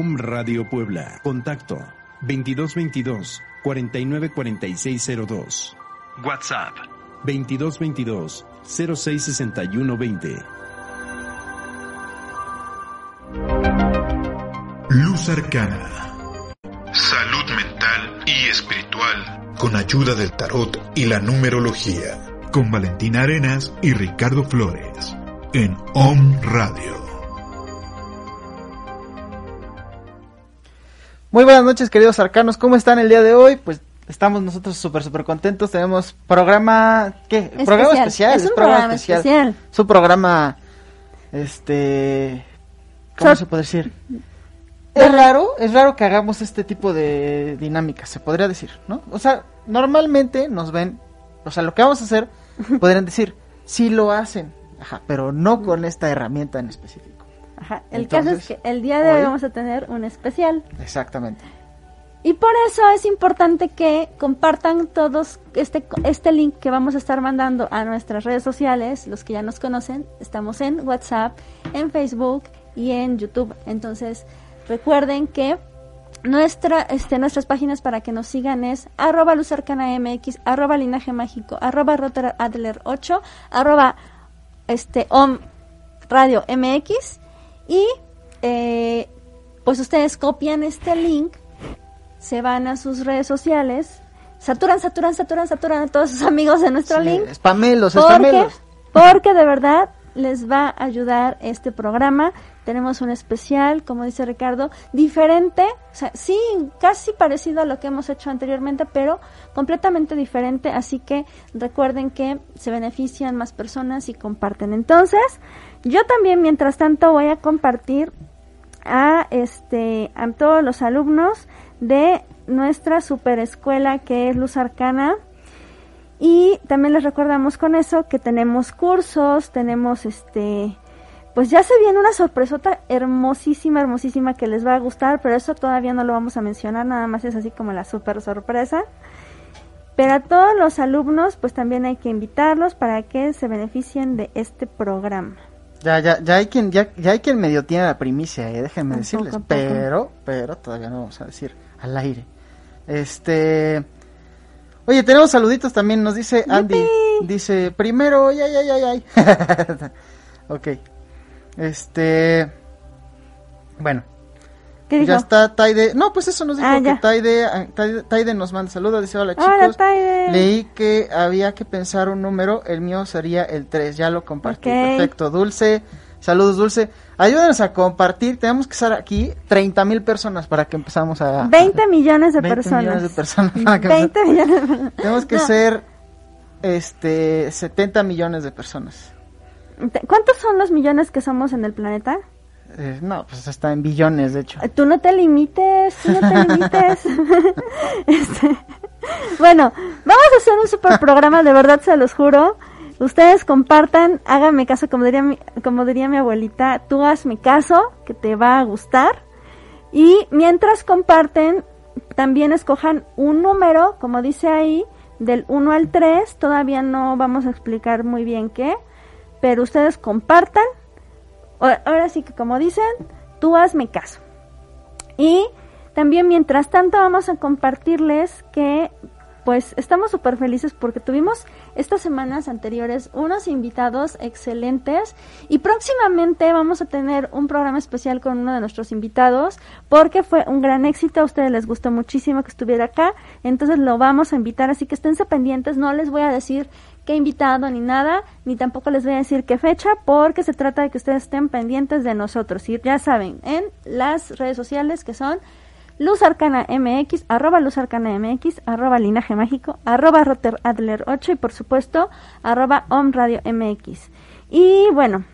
Om Radio Puebla. Contacto 2222 494602. WhatsApp 2222 066120. Luz Arcana. Salud mental y espiritual. Con ayuda del tarot y la numerología. Con Valentina Arenas y Ricardo Flores. En Om Radio. Muy buenas noches, queridos arcanos. ¿Cómo están el día de hoy? Pues estamos nosotros súper, súper contentos. Tenemos programa. ¿Qué? Programa especial. Es un programa, especial. Su programa. Este. ¿Cómo se puede decir? Es raro, es raro que hagamos este tipo de dinámicas, se podría decir, ¿no? O sea, normalmente nos ven. O sea, lo que vamos a hacer, podrían decir, sí lo hacen, ajá, pero no con esta herramienta en específico. Ajá. El caso es que el día de hoy, vamos a tener un especial. Exactamente. Y por eso es importante que compartan todos este, este link que vamos a estar mandando a nuestras redes sociales, los que ya nos conocen. Estamos en WhatsApp, en Facebook y en YouTube. Entonces, recuerden que nuestra, este, nuestras páginas para que nos sigan es arroba MX, arroba linaje mágico, arroba adler 8, arroba este, om radio MX y eh, pues ustedes copian este link, se van a sus redes sociales, saturan, saturan, saturan, saturan a todos sus amigos de nuestro link. Spamelos, porque, Porque de verdad les va a ayudar este programa. Tenemos un especial, como dice Ricardo, diferente, o sea, sí, casi parecido a lo que hemos hecho anteriormente, pero completamente diferente. Así que recuerden que se benefician más personas y comparten. Entonces, yo también, mientras tanto, voy a compartir a este a todos los alumnos de nuestra super escuela que es Luz Arcana. Y también les recordamos con eso que tenemos cursos, tenemos este pues ya se viene una sorpresota hermosísima, hermosísima que les va a gustar, pero eso todavía no lo vamos a mencionar, nada más es así como la super sorpresa. Pero a todos los alumnos, pues también hay que invitarlos para que se beneficien de este programa. Ya, ya, ya hay quien, ya, ya hay quien medio tiene la primicia, eh, déjenme decirles, pero, pero todavía no vamos a decir al aire. Este, oye, tenemos saluditos también, nos dice Andy, dice, primero, ay, ay, ay, ay, ok, este, bueno, ya está Taide. No, pues eso nos dijo ah, que Taide, ah, Taide, nos manda saludos. Dice: Hola chicos. Leí que había que pensar un número. El mío sería el 3. Ya lo compartí. Perfecto. Dulce. Saludos, Dulce. Ayúdenos a compartir. Tenemos que estar aquí 30 mil personas para que empezamos a. 20 millones de 20 personas. millones de personas. 20 millones. Tenemos que ser este 70 millones de personas. ¿Cuántos son los millones que somos en el planeta? Eh, no, pues está en billones, de hecho. Tú no te limites, tú no te limites. Este, bueno, vamos a hacer un super programa, de verdad se los juro. Ustedes compartan, háganme caso, como diría mi, como diría mi abuelita, tú hazme caso, que te va a gustar. Y mientras comparten, también escojan un número, como dice ahí, del 1 al 3. Todavía no vamos a explicar muy bien qué, pero ustedes compartan Ahora sí que como dicen, tú hazme caso. Y también mientras tanto vamos a compartirles que pues estamos súper felices porque tuvimos estas semanas anteriores unos invitados excelentes y próximamente vamos a tener un programa especial con uno de nuestros invitados porque fue un gran éxito, a ustedes les gustó muchísimo que estuviera acá, entonces lo vamos a invitar, así que esténse pendientes, no les voy a decir qué invitado ni nada, ni tampoco les voy a decir qué fecha, porque se trata de que ustedes estén pendientes de nosotros. Y ya saben, en las redes sociales que son Luz Arcana MX, arroba Luz Arcana MX, arroba Linaje Mágico, arroba Rotter Adler 8 y por supuesto, arroba Om Radio MX. Y bueno,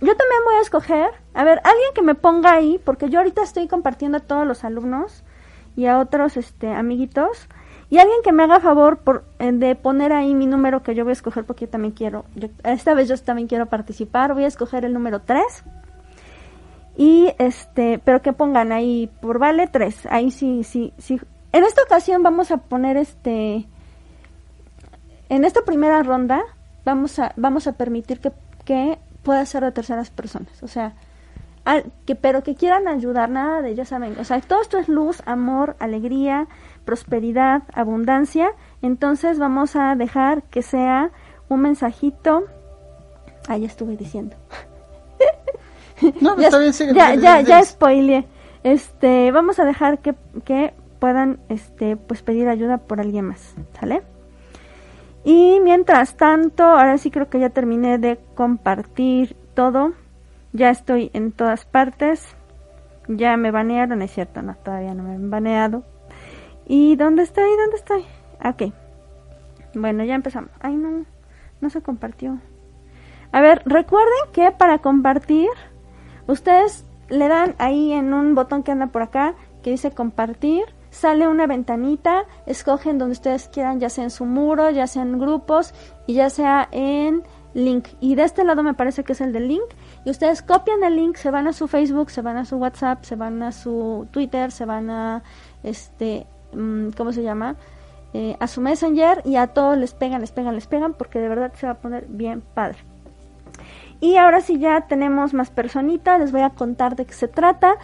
yo también voy a escoger, a ver, alguien que me ponga ahí, porque yo ahorita estoy compartiendo a todos los alumnos y a otros este, amiguitos y alguien que me haga favor por, eh, de poner ahí mi número que yo voy a escoger porque yo también quiero, esta vez yo también quiero participar, voy a escoger el número 3. Y este, pero que pongan ahí por vale 3. Ahí sí, sí, sí. En esta ocasión vamos a poner este, en esta primera ronda vamos a, vamos a permitir que, que pueda ser de terceras personas. O sea, que, pero que quieran ayudar, nada de, ya saben, o sea, todo esto es luz, amor, alegría, prosperidad, abundancia, entonces vamos a dejar que sea un mensajito, ah, ya estuve diciendo. No, ya, está bien, sigue, ya, ya, ya spoileé. Este, vamos a dejar que, que puedan, este, pues pedir ayuda por alguien más, ¿sale? Y mientras tanto, ahora sí creo que ya terminé de compartir todo. Ya estoy en todas partes. Ya me banearon, es cierto, no, todavía no me han baneado. ¿Y dónde estoy? ¿Dónde estoy? Ok. Bueno, ya empezamos. Ay, no, no se compartió. A ver, recuerden que para compartir, ustedes le dan ahí en un botón que anda por acá que dice compartir sale una ventanita, escogen donde ustedes quieran, ya sea en su muro, ya sea en grupos y ya sea en link. Y de este lado me parece que es el del link. Y ustedes copian el link, se van a su Facebook, se van a su WhatsApp, se van a su Twitter, se van a este, ¿cómo se llama? Eh, a su Messenger y a todos les pegan, les pegan, les pegan, porque de verdad se va a poner bien padre. Y ahora sí ya tenemos más personitas, les voy a contar de qué se trata.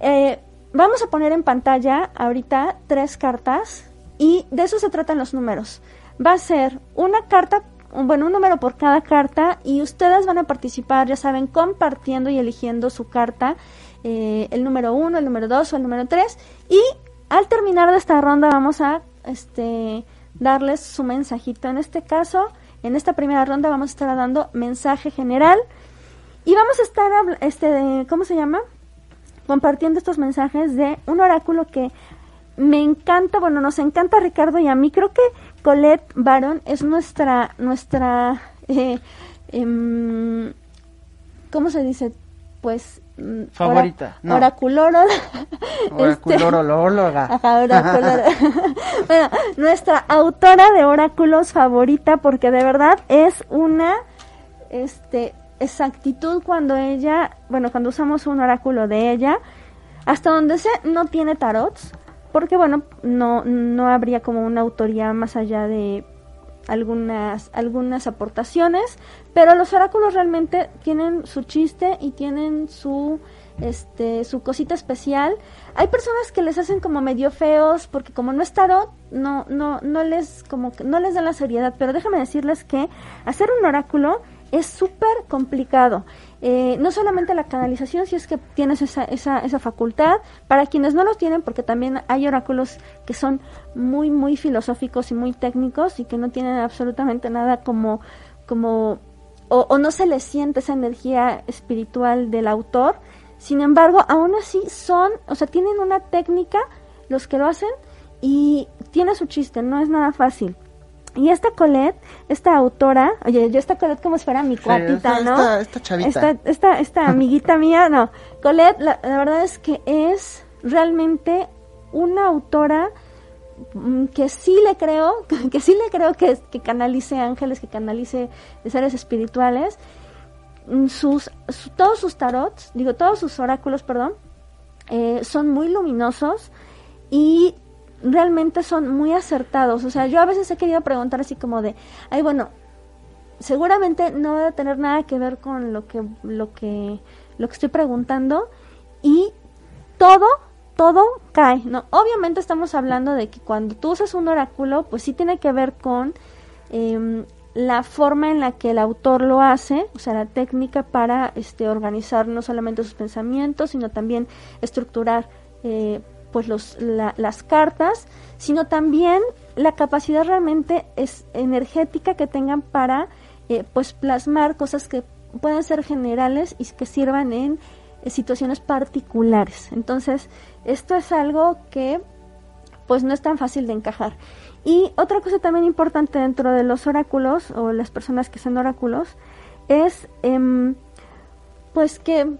Eh, Vamos a poner en pantalla ahorita tres cartas y de eso se tratan los números. Va a ser una carta, bueno, un número por cada carta y ustedes van a participar, ya saben, compartiendo y eligiendo su carta, eh, el número uno, el número dos o el número tres y al terminar de esta ronda vamos a este, darles su mensajito. En este caso, en esta primera ronda vamos a estar dando mensaje general y vamos a estar, este, ¿cómo se llama? compartiendo estos mensajes de un oráculo que me encanta, bueno, nos encanta Ricardo y a mí. Creo que Colette Baron es nuestra, nuestra, eh, em, ¿cómo se dice? Pues favorita, no. oraculóloga. Oraculóloga. bueno, nuestra autora de oráculos favorita porque de verdad es una este exactitud cuando ella, bueno, cuando usamos un oráculo de ella, hasta donde sé, no tiene tarots, porque bueno, no, no habría como una autoría más allá de algunas, algunas aportaciones, pero los oráculos realmente tienen su chiste y tienen su este su cosita especial. Hay personas que les hacen como medio feos porque como no es tarot, no no no les como no les dan la seriedad, pero déjame decirles que hacer un oráculo es súper complicado. Eh, no solamente la canalización, si es que tienes esa, esa, esa facultad, para quienes no lo tienen, porque también hay oráculos que son muy, muy filosóficos y muy técnicos y que no tienen absolutamente nada como, como o, o no se les siente esa energía espiritual del autor. Sin embargo, aún así son, o sea, tienen una técnica los que lo hacen y tiene su chiste, no es nada fácil. Y esta Colette, esta autora, oye, yo esta Colette como si fuera mi cuatita, ¿no? Esta, chavita. Esta, esta, amiguita mía, no. Colette, la, verdad es que es realmente una autora mm, que sí le creo, que sí le creo que, que canalice ángeles, que canalice seres espirituales. Mm, sus, todos sus tarots, digo, todos sus oráculos, perdón, eh, son muy luminosos y realmente son muy acertados. O sea, yo a veces he querido preguntar así como de, ay, bueno, seguramente no debe tener nada que ver con lo que, lo que, lo que estoy preguntando y todo, todo cae, ¿no? Obviamente estamos hablando de que cuando tú usas un oráculo, pues sí tiene que ver con em, la forma en la que el autor lo hace, o sea, la técnica para este, organizar no solamente sus pensamientos, sino también estructurar eh, pues los, las cartas, sino también la capacidad realmente es energética que tengan para eh, pues plasmar cosas que puedan ser generales y que sirvan en eh, situaciones particulares. Entonces, esto es algo que pues no es tan fácil de encajar. Y otra cosa también importante dentro de los oráculos o las personas que son oráculos es em, pues que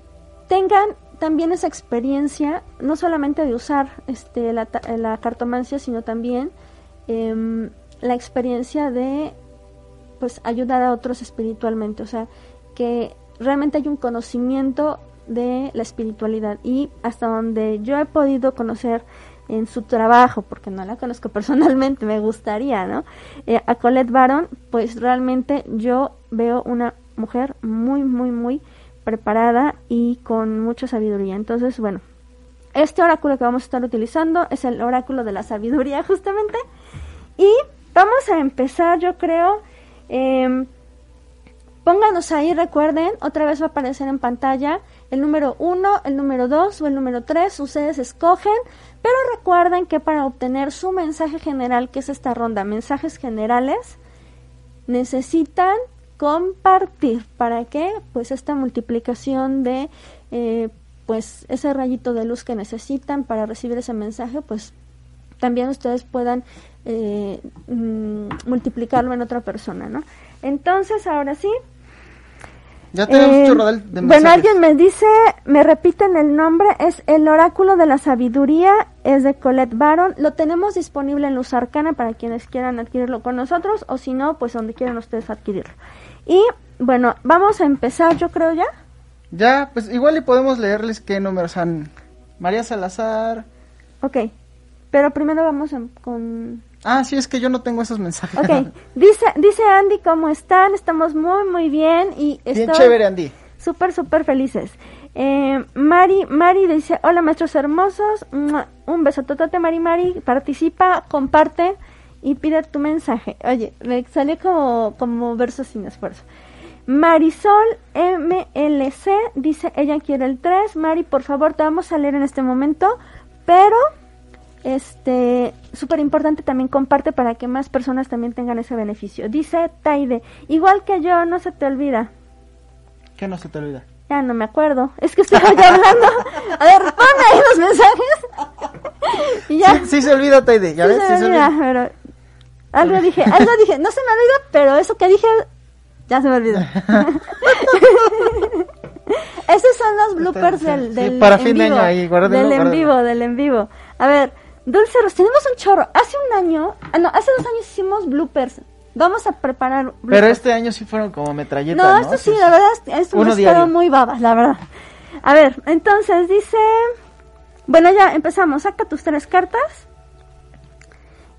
tengan también esa experiencia, no solamente de usar este, la, la cartomancia, sino también em, la experiencia de pues ayudar a otros espiritualmente, o sea, que realmente hay un conocimiento de la espiritualidad y hasta donde yo he podido conocer en su trabajo, porque no la conozco personalmente, me gustaría, ¿no? Eh, a Colette Baron, pues realmente yo veo una mujer muy, muy, muy preparada y con mucha sabiduría. Entonces, bueno, este oráculo que vamos a estar utilizando es el oráculo de la sabiduría justamente. Y vamos a empezar, yo creo. Eh, pónganos ahí, recuerden, otra vez va a aparecer en pantalla el número 1, el número 2 o el número 3. Ustedes escogen, pero recuerden que para obtener su mensaje general, que es esta ronda, mensajes generales, necesitan compartir. ¿Para qué? Pues esta multiplicación de eh, pues ese rayito de luz que necesitan para recibir ese mensaje, pues también ustedes puedan eh, mm, multiplicarlo en otra persona, ¿no? Entonces, ahora sí. Ya tenemos Eh, de Bueno, alguien me dice, me repiten el nombre, es el oráculo de la sabiduría, es de Colette Baron. Lo tenemos disponible en Luz Arcana para quienes quieran adquirirlo con nosotros, o si no, pues donde quieran ustedes adquirirlo. Y bueno, vamos a empezar, yo creo ya. Ya, pues igual y podemos leerles qué números han. María Salazar. Ok, pero primero vamos a- con... Ah, sí, es que yo no tengo esos mensajes. Ok, dice, dice Andy, ¿cómo están? Estamos muy, muy bien y Bien chévere, Andy. súper, súper felices. Eh, Mari, Mari dice, hola maestros hermosos, un beso totote Mari Mari, participa, comparte y pide tu mensaje. Oye, me salió como, como verso sin esfuerzo. Marisol MLC dice, ella quiere el 3. Mari, por favor, te vamos a leer en este momento, pero este súper importante también comparte para que más personas también tengan ese beneficio. Dice Taide, igual que yo, no se te olvida. ¿Qué no se te olvida? Ya no me acuerdo. Es que estoy ya hablando. A ver, ponme ahí los mensajes. y ya. Sí, sí se olvida, Taide, ¿ya Sí ves? se Sí se olvida. pero algo dije, algo dije, no se me olvida, pero eso que dije ya se me olvidó. Esos son los bloopers del, Sí, del para en fin de vivo, año ahí, guárdenlo, del en vivo, del en vivo. A ver, Dulce Ros, tenemos un chorro. Hace un año, ah, no, hace dos años hicimos bloopers. Vamos a preparar bloopers. Pero este año sí fueron como metralletas, No, ¿no? esto sí, la verdad, esto Uno diario. quedó muy babas, la verdad. A ver, entonces dice... Bueno, ya empezamos. Saca tus tres cartas.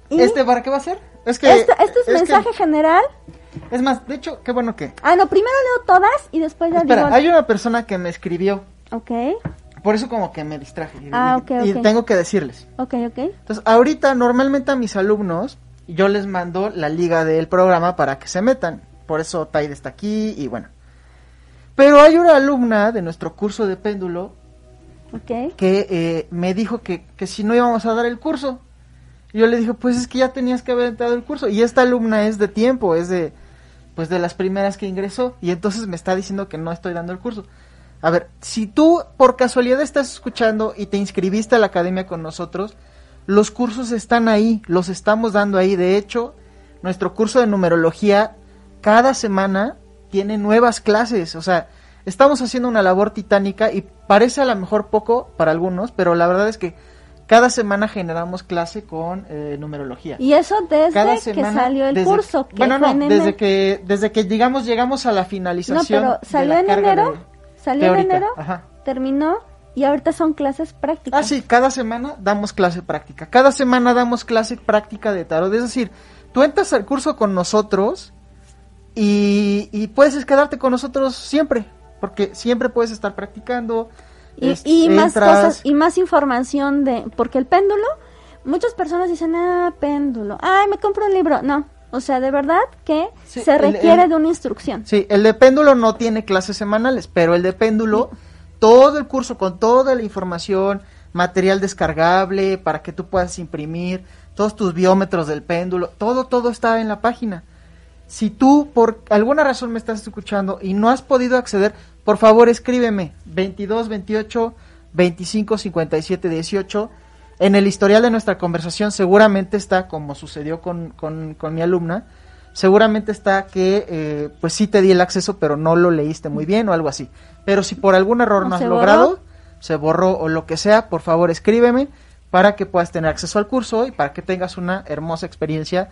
Y ¿Este para qué va a ser? Es que... esto, esto es, mensaje general. es más, de hecho, qué bueno que... Ah, no, primero leo todas y después ya Espera, digo... hay una persona que me escribió, Ok, por eso como que me distraje. Ah, ok, y tengo que decirles. ok, ok. Entonces, ahorita normalmente a mis alumnos yo les mando la liga del programa para que se metan. Por eso Taide está aquí y bueno. Pero hay una alumna de nuestro curso de péndulo Ok. que eh, me dijo que, que si no íbamos a dar el curso. Yo le dije, pues es que ya tenías que haber entrado el curso. Y esta alumna es de tiempo, es de pues de las primeras que ingresó. Y entonces me está diciendo que no estoy dando el curso. A ver, si tú por casualidad estás escuchando y te inscribiste a la academia con nosotros, los cursos están ahí, los estamos dando ahí. De hecho, nuestro curso de numerología cada semana tiene nuevas clases. O sea, estamos haciendo una labor titánica y parece a lo mejor poco para algunos, pero la verdad es que cada semana generamos clase con eh, numerología. Y eso desde cada que salió el desde- curso. Que bueno, no, desde que, desde que digamos llegamos a la No, finalización. pero de salió la en enero, de- salió en enero, Ajá. terminó y ahorita son clases prácticas. Ah, sí, cada semana damos clase práctica. Cada semana damos clase práctica de tarot. Es decir, tú entras al curso con nosotros y, y puedes quedarte con nosotros siempre, porque siempre puedes estar practicando. Y, es- y más entras. cosas y más información de porque el péndulo muchas personas dicen ah péndulo ay me compro un libro no o sea de verdad que Sí, se requiere el- de una instrucción Sí, el de péndulo no tiene clases semanales, pero el de péndulo, todo el curso con toda la información, material descargable para que tú puedas imprimir, todos tus biómetros del péndulo, todo, todo está en la página. Si tú por alguna razón me estás escuchando y no has podido acceder, por favor escríbeme 22 28 25 57 18. En el historial de nuestra conversación seguramente está, como sucedió con, con, con mi alumna, seguramente está que eh, pues sí te di el acceso pero no lo leíste muy bien o algo así. Pero si por algún error ¿O no has logrado, borró? se borró o lo que sea, por favor escríbeme para que puedas tener acceso al curso y para que tengas una hermosa experiencia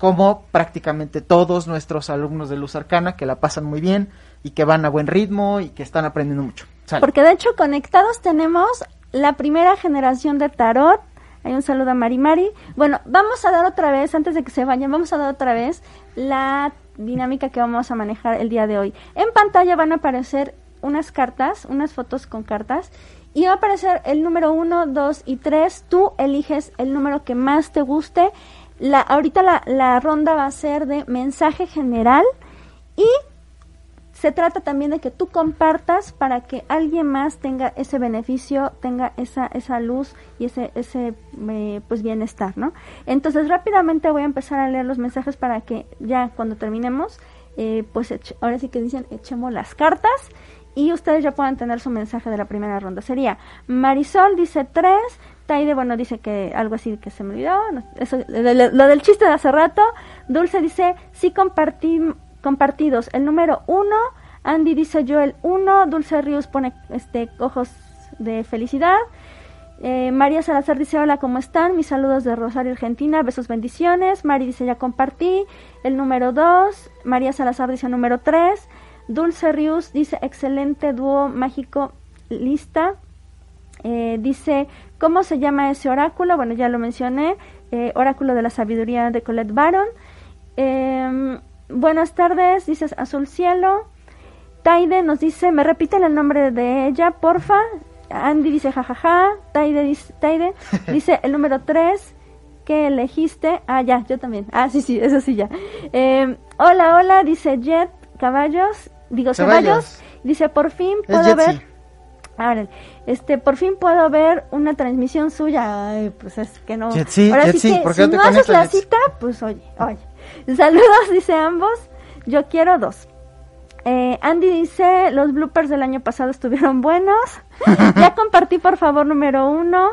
como prácticamente todos nuestros alumnos de Luz Arcana que la pasan muy bien y que van a buen ritmo y que están aprendiendo mucho. Porque de hecho conectados tenemos la primera generación de tarot hay un saludo a Mari Mari bueno vamos a dar otra vez antes de que se vayan vamos a dar otra vez la dinámica que vamos a manejar el día de hoy en pantalla van a aparecer unas cartas, unas fotos con cartas, y va a aparecer el número 1, 2 y 3. Tú eliges el número que más te guste. La, ahorita la, la ronda va a ser de mensaje general y se trata también de que tú compartas para que alguien más tenga ese beneficio, tenga esa, esa luz y ese, ese eh, pues bienestar, ¿no? Entonces rápidamente voy a empezar a leer los mensajes para que ya cuando terminemos, eh, pues ahora sí que dicen echemos las cartas y ustedes ya puedan tener su mensaje de la primera ronda. Sería Marisol dice tres, Taide, bueno, dice que algo así que se me olvidó, eso, lo del chiste de hace rato, Dulce dice sí compartí compartidos. El número uno, Andy dice yo el uno, Dulce Ríos pone este ojos de felicidad. Eh, María Salazar dice hola, ¿cómo están? Mis saludos de Rosario, Argentina, besos, bendiciones. Mari dice ya compartí. El número dos, María Salazar dice número tres. Dulce Rius dice excelente dúo mágico lista. Eh, dice, ¿cómo se llama ese oráculo? Bueno, ya lo mencioné. Eh, oráculo de la sabiduría de Colette Baron. Eh, Buenas tardes, dices Azul Cielo. Taide nos dice, me repiten el nombre de ella, porfa. Andy dice jajaja. Taide dice, Taide dice el número 3 que elegiste. Ah, ya, yo también. Ah, sí, sí, eso sí ya. Eh, hola, hola, dice Jet Caballos. Digo, Caballos. Dice, por fin puedo ver. Este, por fin puedo ver una transmisión suya. Ay, pues es que no. Ahora sí que, si no haces la cita, pues oye, oye. Saludos, dice ambos. Yo quiero dos. Eh, Andy dice, los bloopers del año pasado estuvieron buenos. ya compartí, por favor, número uno.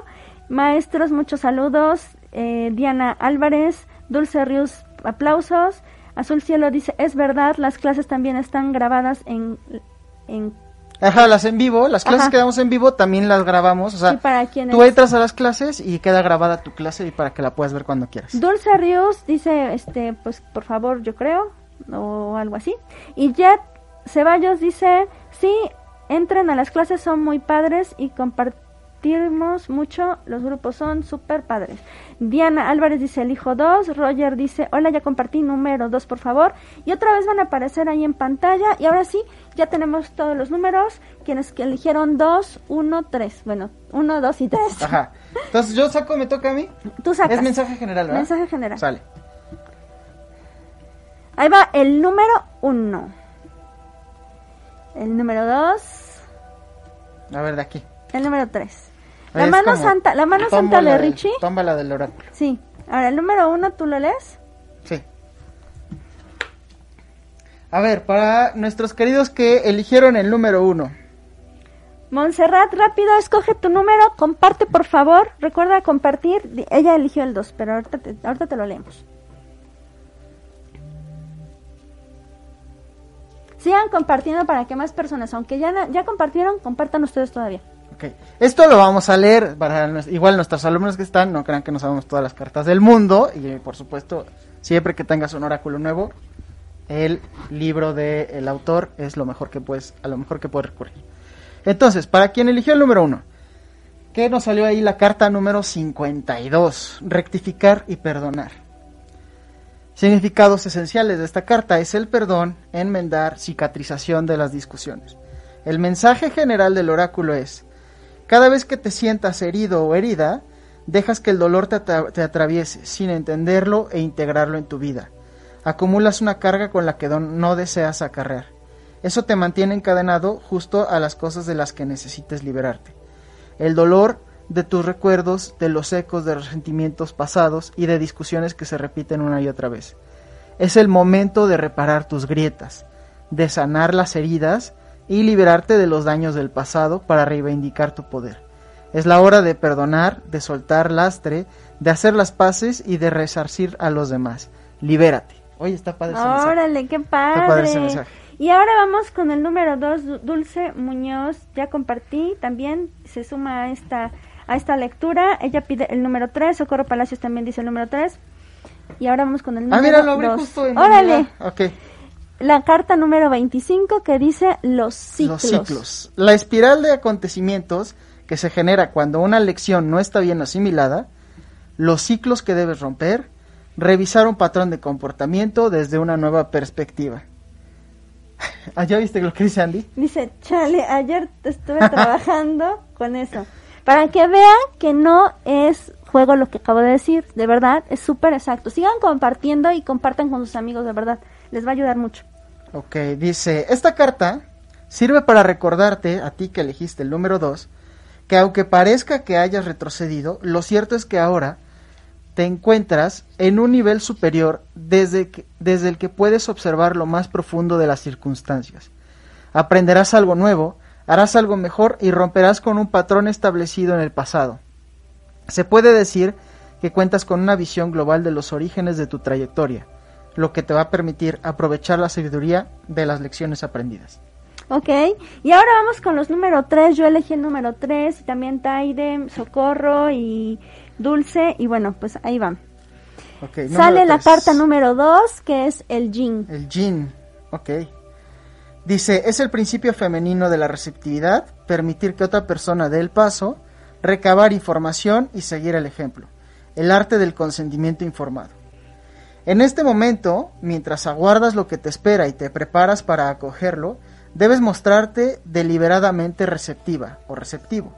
Maestros, muchos saludos. Eh, Diana Álvarez, Dulce Rius, aplausos. Azul Cielo dice, es verdad, las clases también están grabadas en, en Ajá, las en vivo, las clases que damos en vivo también las grabamos, o sea, tú entras a las clases y queda grabada tu clase y para que la puedas ver cuando quieras. Dulce Ríos dice, este, pues por favor, yo creo, o algo así. Y Jet Ceballos dice, sí, entren a las clases, son muy padres y comparten mucho, los grupos son súper padres. Diana Álvarez dice el hijo 2, Roger dice, hola, ya compartí número 2, por favor. Y otra vez van a aparecer ahí en pantalla. Y ahora sí, ya tenemos todos los números, quienes que eligieron 2, 1, 3. Bueno, 1, 2 y 3. Ajá. Entonces yo saco, me toca a mí. Tú sacas. Es mensaje general, ¿verdad? Mensaje general. Sale. Ahí va el número 1. El número 2. A ver, de aquí. El número 3. La mano santa, la mano santa de Richie. Toma la del oráculo. Sí. Ahora, el número uno, ¿tú lo lees? Sí. A ver, para nuestros queridos que eligieron el número uno. Montserrat, rápido, escoge tu número, comparte por favor, recuerda compartir, ella eligió el 2, pero ahorita te, ahorita te lo leemos. Sigan compartiendo para que más personas, aunque ya, ya compartieron, compartan ustedes todavía. Esto lo vamos a leer para igual nuestros alumnos que están, no crean que no sabemos todas las cartas del mundo y por supuesto, siempre que tengas un oráculo nuevo, el libro del autor es lo mejor que puedes, a lo mejor que puedes recurrir. Entonces, para quien eligió el número uno, ¿qué nos salió ahí la carta número 52? Rectificar y perdonar. Significados esenciales de esta carta es el perdón, enmendar, cicatrización de las discusiones. El mensaje general del oráculo es, cada vez que te sientas herido o herida, dejas que el dolor te, atraviese sin entenderlo e integrarlo en tu vida. Acumulas una carga con la que no deseas acarrear. Eso te mantiene encadenado justo a las cosas de las que necesites liberarte. El dolor de tus recuerdos, de los ecos de resentimientos pasados y de discusiones que se repiten una y otra vez. Es el momento de reparar tus grietas, de sanar las heridas y liberarte de los daños del pasado para reivindicar tu poder. Es la hora de perdonar, de soltar lastre, de hacer las paces y de resarcir a los demás. Libérate. Oye, está padre ese Órale, qué padre. Y ahora vamos con el número 2, Dulce Muñoz. Ya compartí, también se suma a esta, a esta lectura. Ella pide el número 3, Socorro Palacios también dice el número 3. Y ahora vamos con el número 2. Ah, mira, lo abrí justo en Órale. Ok la carta número 25 que dice los ciclos. Los ciclos. La espiral de acontecimientos que se genera cuando una lección no está bien asimilada, los ciclos que debes romper, revisar un patrón de comportamiento desde una nueva perspectiva. ¿Ah, ya viste lo que dice Andy? Dice, chale, ayer estuve trabajando con eso. Para que vean que no es juego lo que acabo de decir, de verdad, es súper exacto. Sigan compartiendo y compartan con sus amigos, de verdad, les va a ayudar mucho. Ok, dice, esta carta sirve para recordarte, a ti que elegiste el número 2, que aunque parezca que hayas retrocedido, lo cierto es que ahora te encuentras en un nivel superior desde, desde el que puedes observar lo más profundo de las circunstancias. Aprenderás algo nuevo, harás algo mejor y romperás con un patrón establecido en el pasado. Se puede decir que cuentas con una visión global de los orígenes de tu trayectoria, lo que te va a permitir aprovechar la sabiduría de las lecciones aprendidas. Ok, y ahora vamos con los número 3. Yo elegí el número 3 y también Taide, Socorro y Dulce. Y bueno, pues ahí va. Sale la carta número 2 que es el Jin. El Jin, ok. Dice, es el principio femenino de la receptividad, permitir que otra persona dé el paso, recabar información y seguir el ejemplo. El arte del consentimiento informado. En este momento, mientras aguardas lo que te espera y te preparas para acogerlo, debes mostrarte deliberadamente receptiva o receptivo.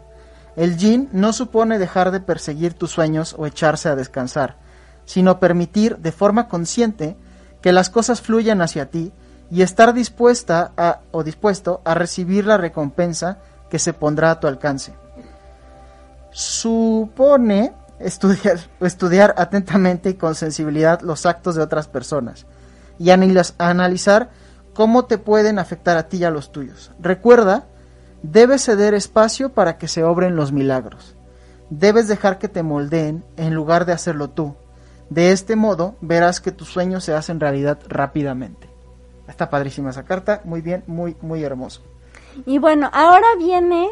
El yin no supone dejar de perseguir tus sueños o echarse a descansar, sino permitir de forma consciente que las cosas fluyan hacia ti y estar dispuesta a, o dispuesto a recibir la recompensa que se pondrá a tu alcance. Supone estudiar, estudiar atentamente y con sensibilidad los actos de otras personas y analizar cómo te pueden afectar a ti y a los tuyos. Recuerda, debes ceder espacio para que se obren los milagros. Debes dejar que te moldeen en lugar de hacerlo tú. De este modo verás que tus sueños se hacen realidad rápidamente. Está padrísima esa carta, muy bien, muy, muy hermoso. Y bueno, ahora viene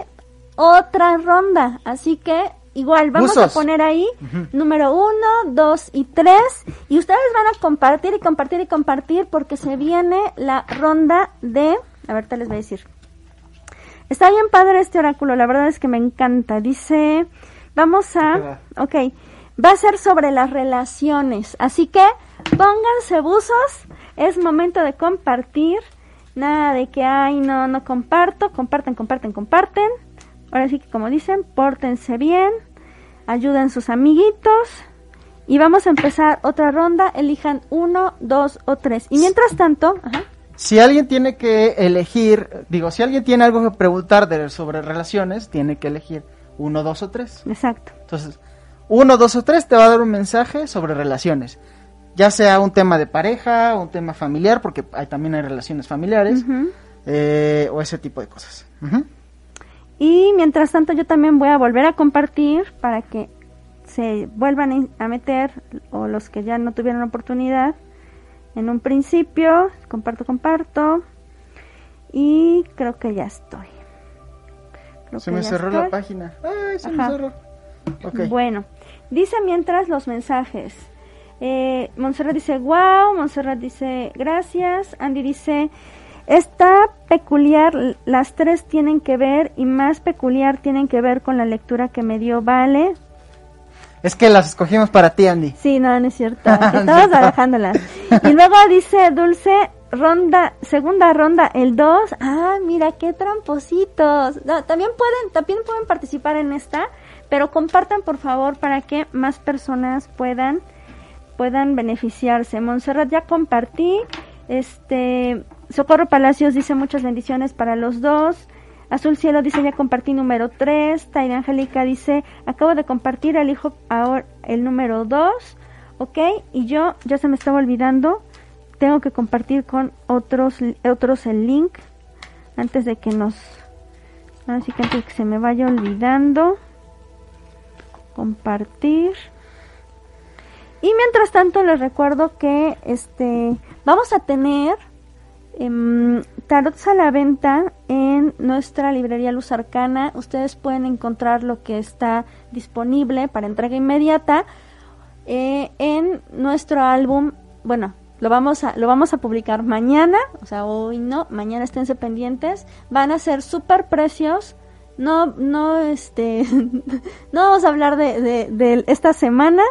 otra ronda, así que Igual, vamos a poner ahí número uno, dos y tres. Y ustedes van a compartir y compartir y compartir porque se viene la ronda de... A ver, te les voy a decir. Está bien padre este oráculo, la verdad es que me encanta. Dice, vamos a... Ok, va a ser sobre las relaciones. Así que pónganse buzos, es momento de compartir. Nada de que, ay, no, no comparto. Comparten, comparten, comparten. Ahora sí que como dicen, pórtense bien ayuden sus amiguitos. Y vamos a empezar otra ronda. Elijan uno, dos o tres. Y mientras tanto... Si alguien tiene que elegir, digo, si alguien tiene algo que preguntar de, sobre relaciones, tiene que elegir uno, dos o tres. Exacto. Entonces, uno, dos o tres te va a dar un mensaje sobre relaciones. Ya sea un tema de pareja, un tema familiar, porque hay, también hay relaciones familiares, eh, o ese tipo de cosas. Y mientras tanto yo también voy a volver a compartir para que se vuelvan a meter o los que ya no tuvieron oportunidad en un principio. Comparto, comparto. Y creo que ya estoy. se me cerró la página. Ay, se me cerró. Bueno, dice mientras los mensajes. Eh, Montserrat dice wow, Montserrat dice gracias, Andy dice Está peculiar, las tres tienen que ver y más peculiar tienen que ver con la lectura que me dio Vale. Es que las escogimos para ti, Andy. Sí, no, no es cierto. Estabas trabajándolas. Y luego dice Dulce, ronda, segunda ronda, el 2. Ah, mira, qué trampositos. No, también pueden, también pueden participar en esta, pero compartan por favor para que más personas puedan, puedan beneficiarse. Montserrat ya compartí. Este, Socorro Palacios dice muchas bendiciones para los dos. Azul Cielo dice ya compartí número 3. Taira Angélica dice acabo de compartir, hijo ahora el número 2. Ok, y yo ya se me estaba olvidando. Tengo que compartir con otros, otros el link antes de que nos... Así que antes que se me vaya olvidando. Compartir. Y mientras tanto les recuerdo que este vamos a tener eh, tarots a la venta en nuestra librería Luz Arcana. Ustedes pueden encontrar lo que está disponible para entrega inmediata eh, en nuestro álbum. Bueno, lo vamos a lo vamos a publicar mañana, o sea, hoy no, mañana esténse pendientes. Van a ser super precios. No, no, este, no vamos a hablar de, de, de esta semana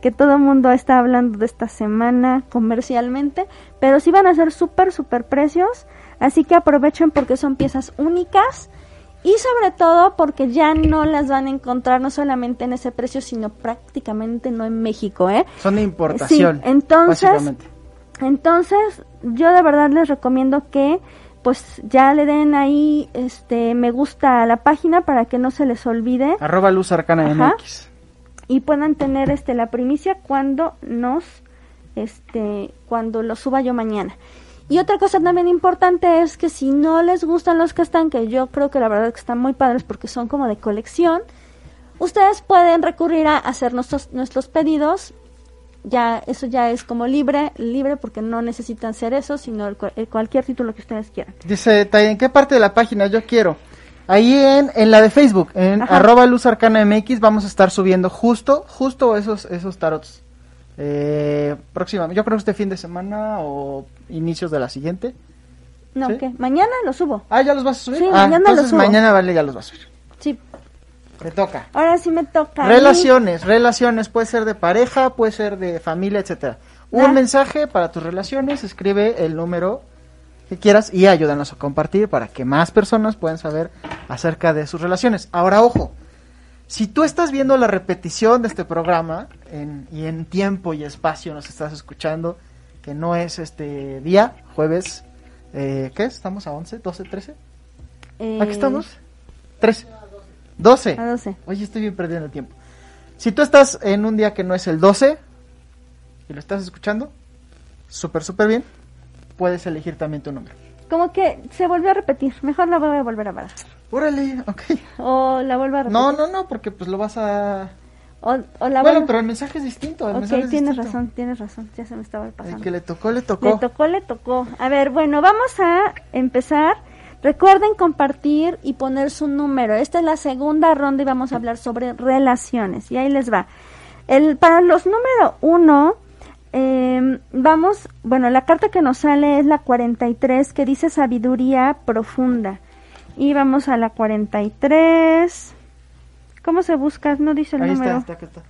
que todo el mundo está hablando de esta semana comercialmente, pero sí van a ser súper, súper precios. Así que aprovechen porque son piezas únicas y sobre todo porque ya no las van a encontrar no solamente en ese precio, sino prácticamente no en México, ¿eh? Son de importación. Sí, entonces, entonces yo de verdad les recomiendo que pues ya le den ahí este me gusta a la página para que no se les olvide. Arroba Luz Arcana MX. Y puedan tener este la primicia cuando nos este cuando lo suba yo mañana. Y otra cosa también importante es que si no les gustan los que están, que yo creo que la verdad que están muy padres porque son como de colección, ustedes pueden recurrir a hacer nuestros, nuestros pedidos. Ya, eso ya es como libre, libre porque no necesitan ser eso, sino el, cualquier título que ustedes quieran. Dice, ¿en qué parte de la página yo quiero? Ahí en, en la de Facebook, en arroba luz arcana MX, vamos a estar subiendo justo, justo esos, esos tarots eh, próximamente, yo creo que este fin de semana o inicios de la siguiente. No, ¿qué? Mañana los subo. Ah, ¿ya los vas a subir? Sí, ah, mañana los subo. mañana vale, ya los vas a subir. Sí. Me toca. Ahora sí me toca. Relaciones, relaciones, puede ser de pareja, puede ser de familia, etcétera. Un ah. mensaje para tus relaciones, escribe el número que quieras y ayúdanos a compartir para que más personas puedan saber acerca de sus relaciones. Ahora, ojo, si tú estás viendo la repetición de este programa y en tiempo y espacio nos estás escuchando, que no es este día, jueves, eh, ¿qué es? ¿Estamos a 11, 12, 13? ¿Aquí estamos? 13. 12. A 12. Oye, estoy bien perdiendo el tiempo. Si tú estás en un día que no es el 12 y lo estás escuchando, súper, súper bien, puedes elegir también tu número. Como que se volvió a repetir, mejor la voy a volver a barajar. Órale, ok. O la vuelvo a repetir. No, no, no, porque pues lo vas a... O, o la bueno, pero el mensaje es distinto. El ok, tienes razón, tienes razón. Ya se me estaba pasando. El que le tocó, le tocó. Le tocó, le tocó. A ver, bueno, vamos a empezar. Recuerden compartir y poner su número. Esta es la segunda ronda y vamos a hablar sobre relaciones. Y ahí les va. El, para los número uno, eh, vamos, bueno, la carta que nos sale es la 43 que dice sabiduría profunda. Y vamos a la 43. ¿Cómo se busca? No dice el número. Está, está, está.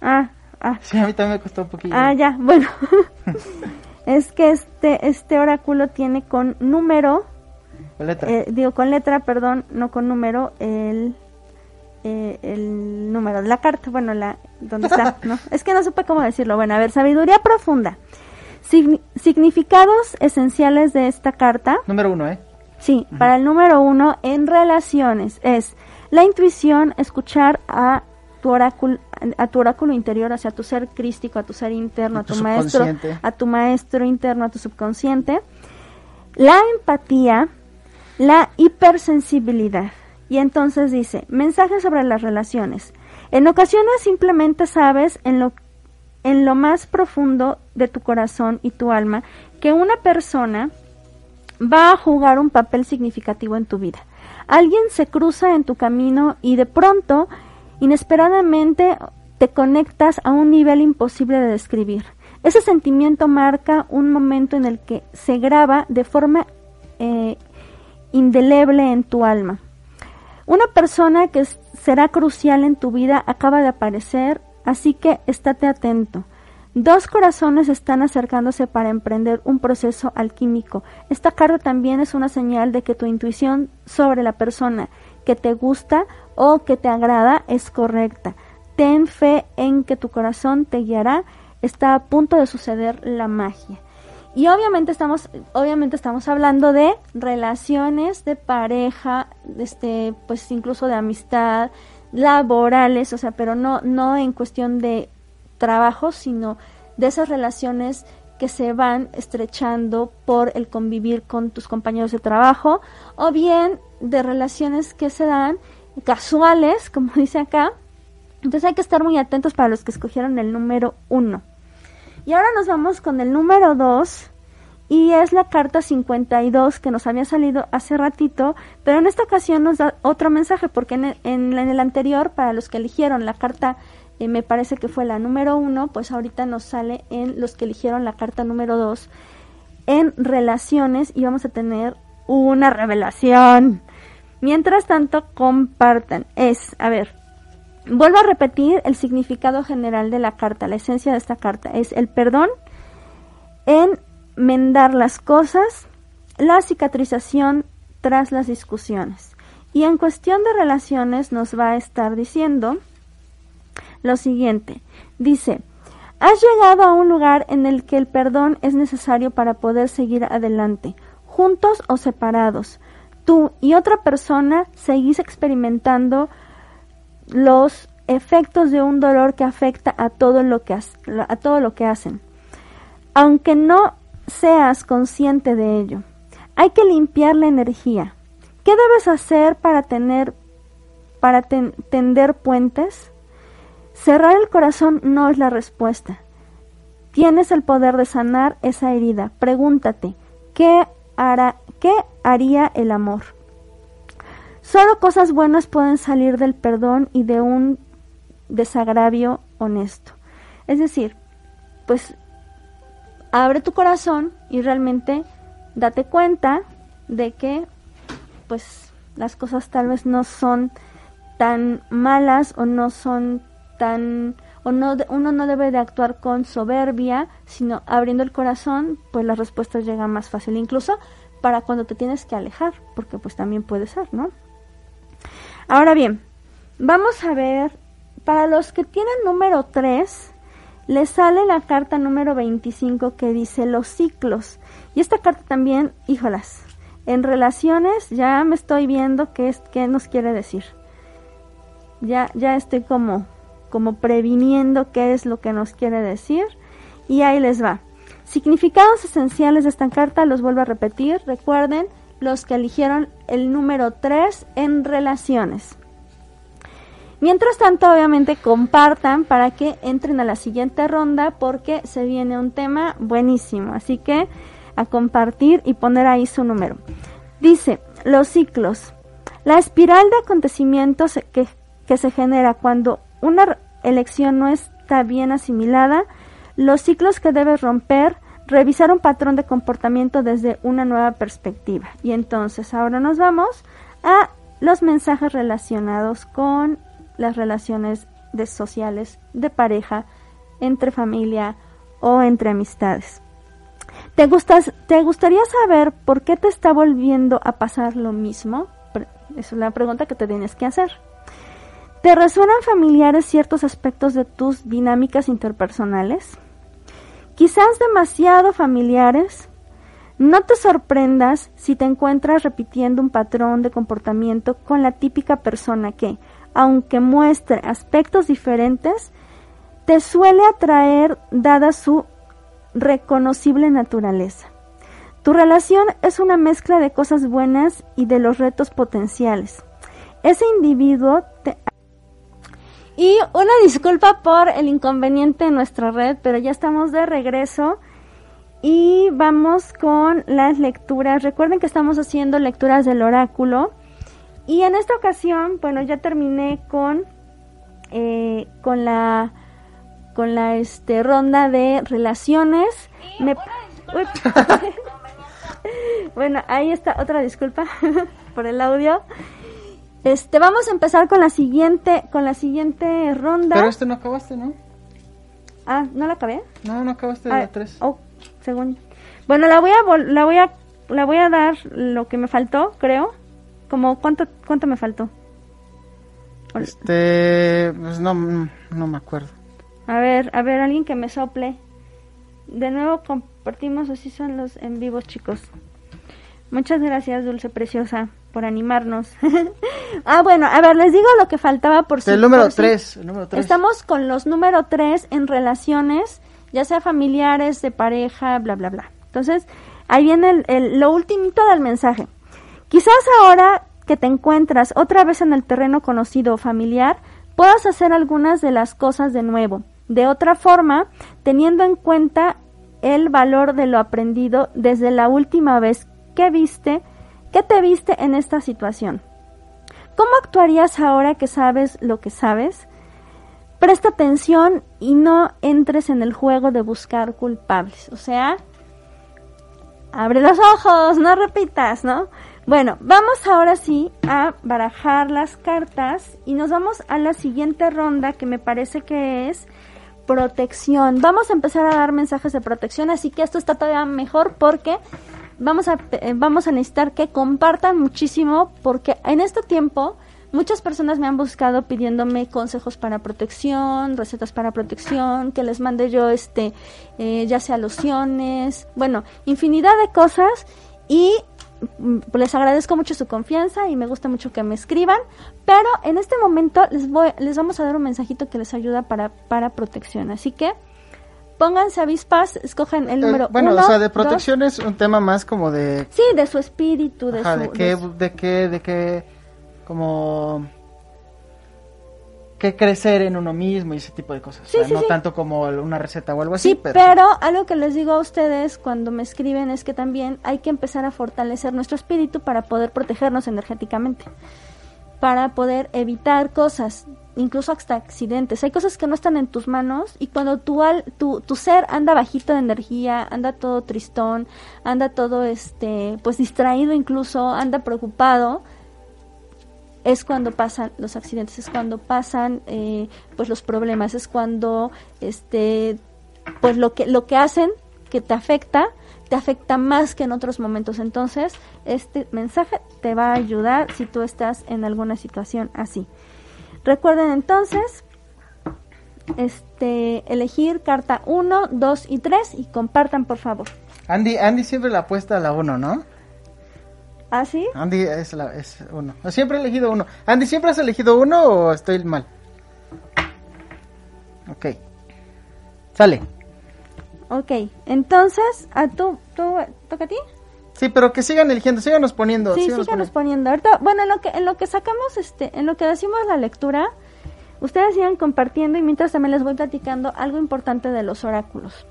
Ah, ah. Sí, a mí también me costó un poquito. Ah, ya, bueno. es que este este oráculo tiene con número. Con letra. Eh, digo, con letra, perdón, no con número, el, eh, el número de la carta. Bueno, la ¿dónde está? ¿no? Es que no supe cómo decirlo. Bueno, a ver, sabiduría profunda. significados esenciales de esta carta. Número uno, ¿eh? Sí, para el número uno en relaciones es la intuición, escuchar a tu oráculo, a tu oráculo interior, hacia tu ser crístico, a tu ser interno, a tu, maestro, a tu maestro interno, a tu subconsciente. La empatía, la hipersensibilidad. Y entonces dice, mensajes sobre las relaciones. En ocasiones simplemente sabes en lo, en lo más profundo de tu corazón y tu alma que una persona va a jugar un papel significativo en tu vida. Alguien se cruza en tu camino y de pronto, inesperadamente, te conectas a un nivel imposible de describir. Ese sentimiento marca un momento en el que se graba de forma eh, indeleble en tu alma. Una persona que será crucial en tu vida acaba de aparecer, así que estate atento. Dos corazones están acercándose para emprender un proceso alquímico. Esta carta también es una señal de que tu intuición sobre la persona que te gusta o que te agrada es correcta. Ten fe en que tu corazón te guiará. Está a punto de suceder la magia. Y obviamente estamos, obviamente estamos hablando de relaciones de pareja, este, pues incluso de amistad, laborales, o sea, pero no, no en cuestión de trabajo, sino de esas relaciones que se van estrechando por el convivir con tus compañeros de trabajo o bien de relaciones que se dan casuales, como dice acá. Entonces hay que estar muy atentos para los que escogieron el número uno. Y ahora nos vamos con el número dos y es la carta 52 que nos había salido hace ratito, pero en esta ocasión nos da otro mensaje porque en en el anterior, para los que eligieron la carta eh, me parece que fue la número uno, pues ahorita nos sale en los que eligieron la carta número dos en relaciones y vamos a tener una revelación. Mientras tanto, compartan. Es, a ver, vuelvo a repetir el significado general de la carta, la esencia de esta carta. Es el perdón, enmendar las cosas, la cicatrización tras las discusiones. Y en cuestión de relaciones nos va a estar diciendo lo siguiente. Dice, has llegado a un lugar en el que el perdón es necesario para poder seguir adelante, juntos o separados. Tú y otra persona seguís experimentando los efectos de un dolor que afecta a todo lo que, a todo lo que hacen. Aunque no seas consciente de ello, hay que limpiar la energía. ¿Qué debes hacer para tener para tender puentes? Cerrar el corazón no es la respuesta. Tienes el poder de sanar esa herida. Pregúntate, ¿qué hará qué haría el amor? Solo cosas buenas pueden salir del perdón y de un desagravio honesto. Es decir, pues abre tu corazón y realmente date cuenta de que pues las cosas tal vez no son tan malas o no son tan o no uno no debe de actuar con soberbia, sino abriendo el corazón, pues las respuestas llegan más fácil, incluso para cuando te tienes que alejar, porque pues también puede ser, ¿no? Ahora bien, vamos a ver para los que tienen número 3 les sale la carta número 25 que dice los ciclos. Y esta carta también, híjolas, en relaciones ya me estoy viendo qué, es, qué nos quiere decir. Ya, ya estoy como, como previniendo qué es lo que nos quiere decir. Y ahí les va. Significados esenciales de esta carta, los vuelvo a repetir. Recuerden, los que eligieron el número 3 en relaciones. Mientras tanto, obviamente compartan para que entren a la siguiente ronda porque se viene un tema buenísimo. Así que a compartir y poner ahí su número. Dice, los ciclos. La espiral de acontecimientos que, que se genera cuando una elección no está bien asimilada, los ciclos que debes romper, revisar un patrón de comportamiento desde una nueva perspectiva. Y entonces ahora nos vamos a los mensajes relacionados con las relaciones sociales de pareja, entre familia o entre amistades. ¿Te, gustas, ¿Te gustaría saber por qué te está volviendo a pasar lo mismo? Es una pregunta que te tienes que hacer. ¿Te resuenan familiares ciertos aspectos de tus dinámicas interpersonales? Quizás demasiado familiares. No te sorprendas si te encuentras repitiendo un patrón de comportamiento con la típica persona que, aunque muestre aspectos diferentes, te suele atraer dada su reconocible naturaleza. Tu relación es una mezcla de cosas buenas y de los retos potenciales. Ese individuo te... Y una disculpa por el inconveniente en nuestra red, pero ya estamos de regreso y vamos con las lecturas. Recuerden que estamos haciendo lecturas del oráculo y en esta ocasión, bueno, ya terminé con, eh, con la con la este ronda de relaciones. bueno, ahí está otra disculpa por el audio. Este, vamos a empezar con la siguiente, con la siguiente ronda. Pero este no acabaste, ¿no? Ah, ¿no la acabé? No, no acabaste de ah, la 3. Oh, según. Bueno, la voy a la voy a la voy a dar lo que me faltó, creo. Como cuánto cuánto me faltó. Este, pues no no me acuerdo. A ver, a ver, alguien que me sople. De nuevo compartimos, así son los en vivos, chicos. Muchas gracias, Dulce Preciosa, por animarnos. ah, bueno, a ver, les digo lo que faltaba por si... El número 3, el número 3. Estamos con los número 3 en relaciones, ya sea familiares, de pareja, bla, bla, bla. Entonces, ahí viene el, el, lo ultimito del mensaje. Quizás ahora que te encuentras otra vez en el terreno conocido o familiar, puedas hacer algunas de las cosas de nuevo de otra forma, teniendo en cuenta el valor de lo aprendido desde la última vez que viste, que te viste en esta situación. ¿Cómo actuarías ahora que sabes lo que sabes? Presta atención y no entres en el juego de buscar culpables. O sea, abre los ojos, no repitas, ¿no? Bueno, vamos ahora sí a barajar las cartas y nos vamos a la siguiente ronda que me parece que es protección. Vamos a empezar a dar mensajes de protección, así que esto está todavía mejor porque vamos a, eh, vamos a necesitar que compartan muchísimo porque en este tiempo muchas personas me han buscado pidiéndome consejos para protección, recetas para protección, que les mande yo este, eh, ya sea lociones, bueno, infinidad de cosas y mm, les agradezco mucho su confianza y me gusta mucho que me escriban, pero en este momento les voy, les vamos a dar un mensajito que les ayuda para, para protección, así que pónganse avispas, escogen el eh, número bueno, o sea, de protección es un tema más como de... Sí, de su espíritu, de de qué, de qué, de qué, como... Que crecer en uno mismo y ese tipo de cosas. Sí, no tanto como una receta o algo así. Sí, pero, algo que les digo a ustedes cuando me escriben es que también hay que empezar a fortalecer nuestro espíritu para poder protegernos energéticamente. Para poder evitar cosas incluso hasta accidentes. Hay cosas que no están en tus manos y cuando tu, al, tu, tu ser anda bajito de energía, anda todo tristón, anda todo este, pues distraído incluso, anda preocupado, es cuando pasan los accidentes, es cuando pasan eh, pues los problemas, es cuando este pues lo que lo que hacen que te afecta te afecta más que en otros momentos. Entonces, este mensaje te va a ayudar si tú estás en alguna situación así. Recuerden entonces este elegir carta 1, 2 y 3 y compartan por favor. Andy, Andy siempre la apuesta a la 1, ¿no? ¿Ah, sí? Andy es la es uno. Siempre he elegido uno. Andy, ¿siempre has elegido uno o estoy mal? Ok. Sale. Ok, entonces, ¿a tú, tú, toca a ti? Sí, pero que sigan eligiendo, síganos poniendo. Sí, síganos, poniendo. Ahorita, bueno, en lo que en lo que sacamos, este, en lo que decimos la lectura, ustedes sigan compartiendo y mientras también les voy platicando algo importante de los oráculos.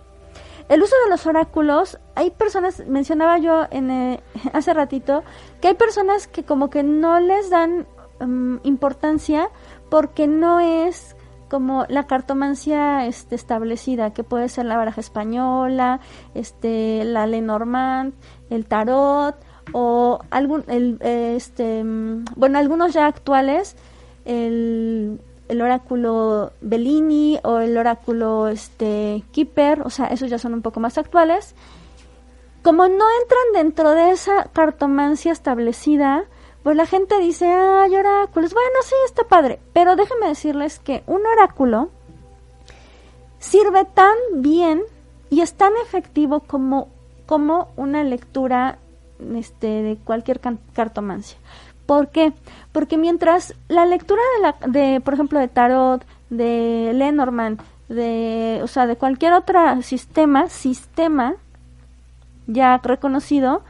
El uso de los oráculos, hay personas, mencionaba yo en, eh, hace ratito, que hay personas que como que no les dan mm, importancia porque no es como la cartomancia este, establecida, que puede ser la baraja española, este, la Lenormand, el tarot o algún, el, este, bueno, algunos ya actuales, el, el oráculo Bellini o el oráculo este, Keeper, o sea, esos ya son un poco más actuales. Como no entran dentro de esa cartomancia establecida, pues la gente dice, ay, oráculos, bueno, sí, está padre, pero déjenme decirles que un oráculo sirve tan bien y es tan efectivo como, como una lectura este, de cualquier cartomancia. ¿Por qué? Porque mientras la lectura de, la, de por ejemplo, de Tarot, de Lenormand, de, o sea, de cualquier otro sistema, sistema ya reconocido,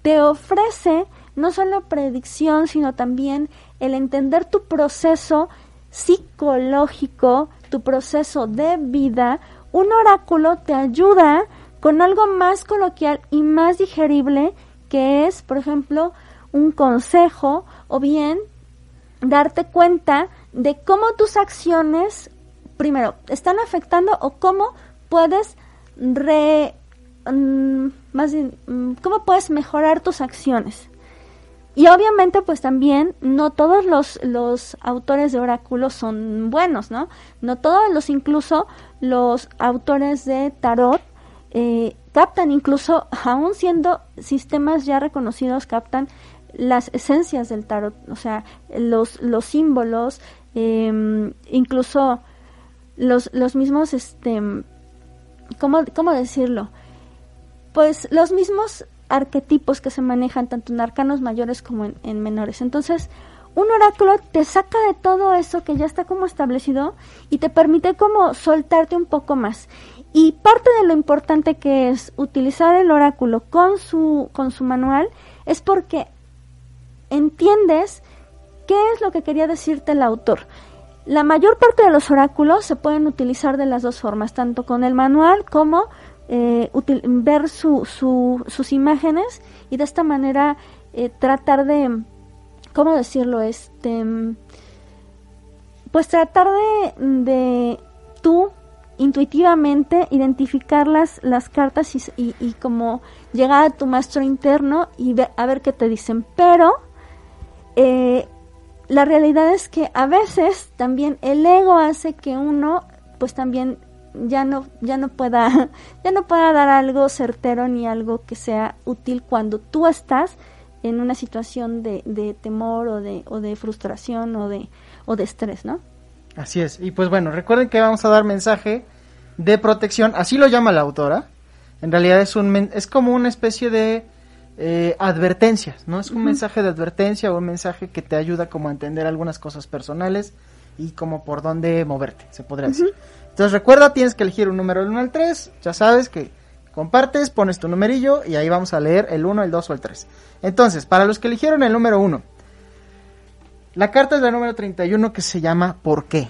te ofrece no solo predicción, sino también el entender tu proceso psicológico, tu proceso de vida. Un oráculo te ayuda con algo más coloquial y más digerible, que es, por ejemplo, un consejo o bien darte cuenta de cómo tus acciones, primero, están afectando o cómo puedes re, mm, más mm, cómo puedes mejorar tus acciones. Y obviamente pues también no todos los, los autores de oráculos son buenos, ¿no? No todos los, incluso los autores de tarot eh, captan, incluso aún siendo sistemas ya reconocidos, captan las esencias del tarot, o sea, los, los símbolos, em, incluso los, los mismos, este, ¿cómo, ¿cómo decirlo? Pues los mismos arquetipos que se manejan tanto en arcanos mayores como en, menores. Entonces, un oráculo te saca de todo eso que ya está como establecido y te permite como soltarte un poco más. Y parte de lo importante que es utilizar el oráculo con su, con su manual es porque entiendes qué es lo que quería decirte el autor. La mayor parte de los oráculos se pueden utilizar de las dos formas, tanto con el manual como eh, ver su, sus imágenes y de esta manera eh, tratar de, ¿cómo decirlo? Este, pues tratar de, de tú intuitivamente identificar las, las cartas y, y, como llegar a tu maestro interno y ver, a ver qué te dicen. Pero eh, la realidad es que a veces también el ego hace que uno pues también ya no ya no pueda ya no pueda dar algo certero ni algo que sea útil cuando tú estás en una situación de, de temor o de, o de frustración o de, o de estrés, ¿no? Así es. Y pues bueno, recuerden que vamos a dar mensaje de protección, así lo llama la autora. En realidad es un es como una especie de eh, advertencias, ¿no? Es un mensaje de advertencia o un mensaje que te ayuda como a entender algunas cosas personales y como por dónde moverte, se podría decir. Entonces recuerda, tienes que elegir un número del 1 al 3, ya sabes que compartes, pones tu numerillo y ahí vamos a leer el 1, el 2 o el 3. Entonces, para los que eligieron el número 1, la carta es la número 31 que se llama ¿Por qué?